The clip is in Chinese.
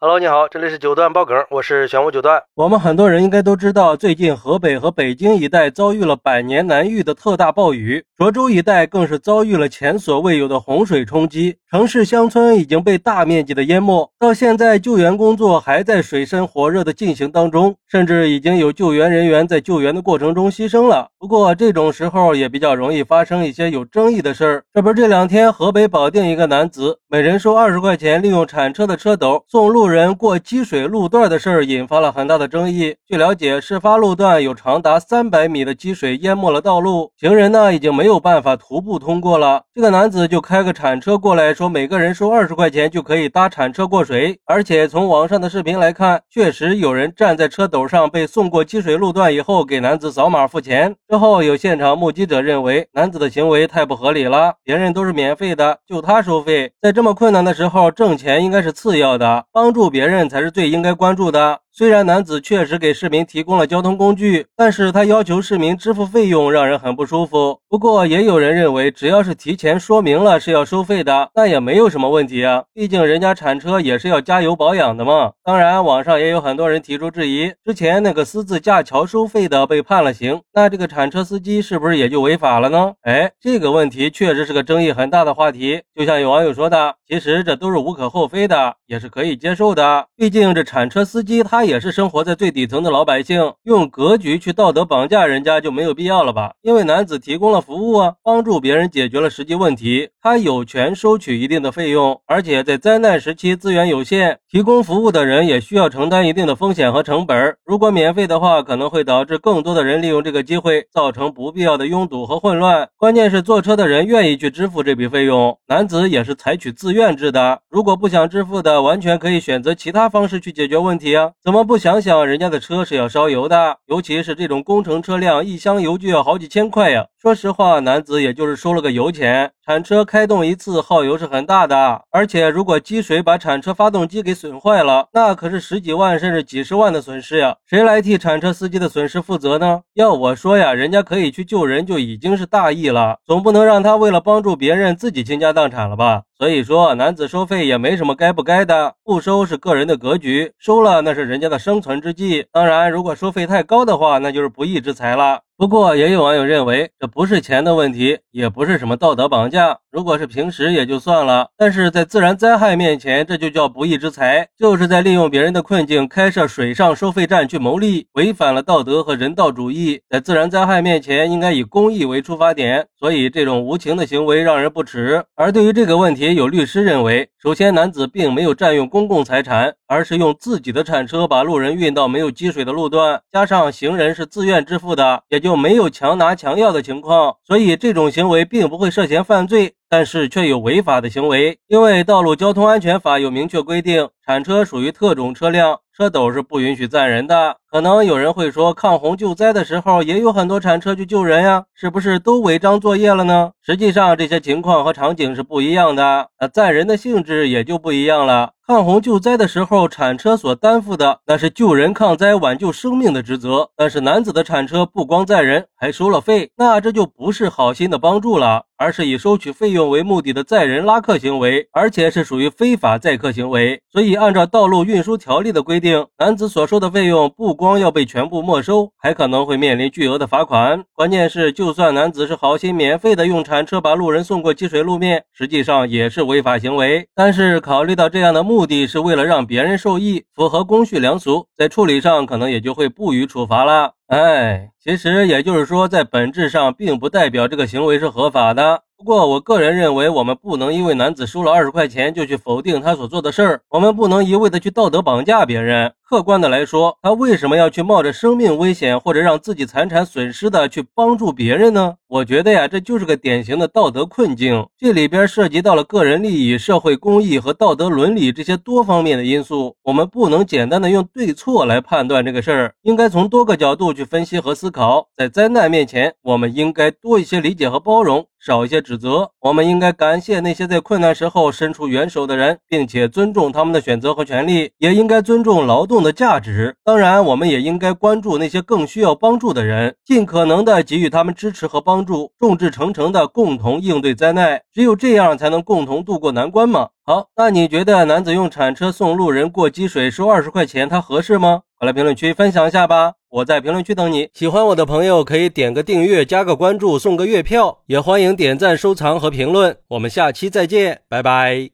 Hello，你好，这里是九段爆梗，我是玄武九段。我们很多人应该都知道，最近河北和北京一带遭遇了百年难遇的特大暴雨，涿州一带更是遭遇了前所未有的洪水冲击，城市乡村已经被大面积的淹没。到现在，救援工作还在水深火热的进行当中，甚至已经有救援人员在救援的过程中牺牲了。不过，这种时候也比较容易发生一些有争议的事儿。这不是，这两天河北保定一个男子每人收二十块钱，利用铲车的车斗送路。人过积水路段的事儿引发了很大的争议。据了解，事发路段有长达三百米的积水淹没了道路，行人呢已经没有办法徒步通过了。这个男子就开个铲车过来，说每个人收二十块钱就可以搭铲车过水。而且从网上的视频来看，确实有人站在车斗上被送过积水路段以后，给男子扫码付钱。之后有现场目击者认为，男子的行为太不合理了，别人都是免费的，就他收费，在这么困难的时候挣钱应该是次要的，帮助。助别人才是最应该关注的。虽然男子确实给市民提供了交通工具，但是他要求市民支付费用，让人很不舒服。不过，也有人认为，只要是提前说明了是要收费的，那也没有什么问题啊。毕竟人家铲车也是要加油保养的嘛。当然，网上也有很多人提出质疑：之前那个私自架桥收费的被判了刑，那这个铲车司机是不是也就违法了呢？哎，这个问题确实是个争议很大的话题。就像有网友说的，其实这都是无可厚非的，也是可以接受的。毕竟这铲车司机他。也是生活在最底层的老百姓，用格局去道德绑架人家就没有必要了吧？因为男子提供了服务啊，帮助别人解决了实际问题，他有权收取一定的费用。而且在灾难时期资源有限，提供服务的人也需要承担一定的风险和成本。如果免费的话，可能会导致更多的人利用这个机会，造成不必要的拥堵和混乱。关键是坐车的人愿意去支付这笔费用，男子也是采取自愿制的。如果不想支付的，完全可以选择其他方式去解决问题啊。怎么？不想想，人家的车是要烧油的，尤其是这种工程车辆，一箱油就要好几千块呀。说实话，男子也就是收了个油钱，铲车开动一次耗油是很大的，而且如果积水把铲车发动机给损坏了，那可是十几万甚至几十万的损失呀。谁来替铲车司机的损失负责呢？要我说呀，人家可以去救人就已经是大义了，总不能让他为了帮助别人自己倾家荡产了吧？所以说，男子收费也没什么该不该的，不收是个人的格局，收了那是人家的生存之计。当然，如果收费太高的话，那就是不义之财了。不过，也有网友认为，这不是钱的问题，也不是什么道德绑架。如果是平时也就算了，但是在自然灾害面前，这就叫不义之财，就是在利用别人的困境开设水上收费站去牟利，违反了道德和人道主义。在自然灾害面前，应该以公益为出发点，所以这种无情的行为让人不齿。而对于这个问题，有律师认为，首先男子并没有占用公共财产，而是用自己的铲车把路人运到没有积水的路段，加上行人是自愿支付的，也就。没有强拿强要的情况，所以这种行为并不会涉嫌犯罪，但是却有违法的行为。因为《道路交通安全法》有明确规定，铲车属于特种车辆，车斗是不允许载人的。可能有人会说，抗洪救灾的时候也有很多铲车去救人呀，是不是都违章作业了呢？实际上，这些情况和场景是不一样的，那载人的性质也就不一样了。抗洪救灾的时候，铲车所担负的那是救人抗灾、挽救生命的职责。但是男子的铲车不光载人，还收了费，那这就不是好心的帮助了，而是以收取费用为目的的载人拉客行为，而且是属于非法载客行为。所以，按照道路运输条例的规定，男子所收的费用不光要被全部没收，还可能会面临巨额的罚款。关键是，就算男子是好心免费的用铲车把路人送过积水路面，实际上也是违法行为。但是，考虑到这样的目，的是为了让别人受益，符合公序良俗，在处理上可能也就会不予处罚了。哎，其实也就是说，在本质上并不代表这个行为是合法的。不过，我个人认为，我们不能因为男子收了二十块钱就去否定他所做的事儿。我们不能一味的去道德绑架别人。客观的来说，他为什么要去冒着生命危险或者让自己财产损失的去帮助别人呢？我觉得呀，这就是个典型的道德困境。这里边涉及到了个人利益、社会公益和道德伦理这些多方面的因素。我们不能简单的用对错来判断这个事儿，应该从多个角度去分析和思考。在灾难面前，我们应该多一些理解和包容。少一些指责，我们应该感谢那些在困难时候伸出援手的人，并且尊重他们的选择和权利，也应该尊重劳动的价值。当然，我们也应该关注那些更需要帮助的人，尽可能的给予他们支持和帮助，众志成城的共同应对灾难。只有这样，才能共同渡过难关嘛。好，那你觉得男子用铲车送路人过积水收二十块钱，他合适吗？快来评论区分享一下吧！我在评论区等你。喜欢我的朋友可以点个订阅、加个关注、送个月票，也欢迎点赞、收藏和评论。我们下期再见，拜拜。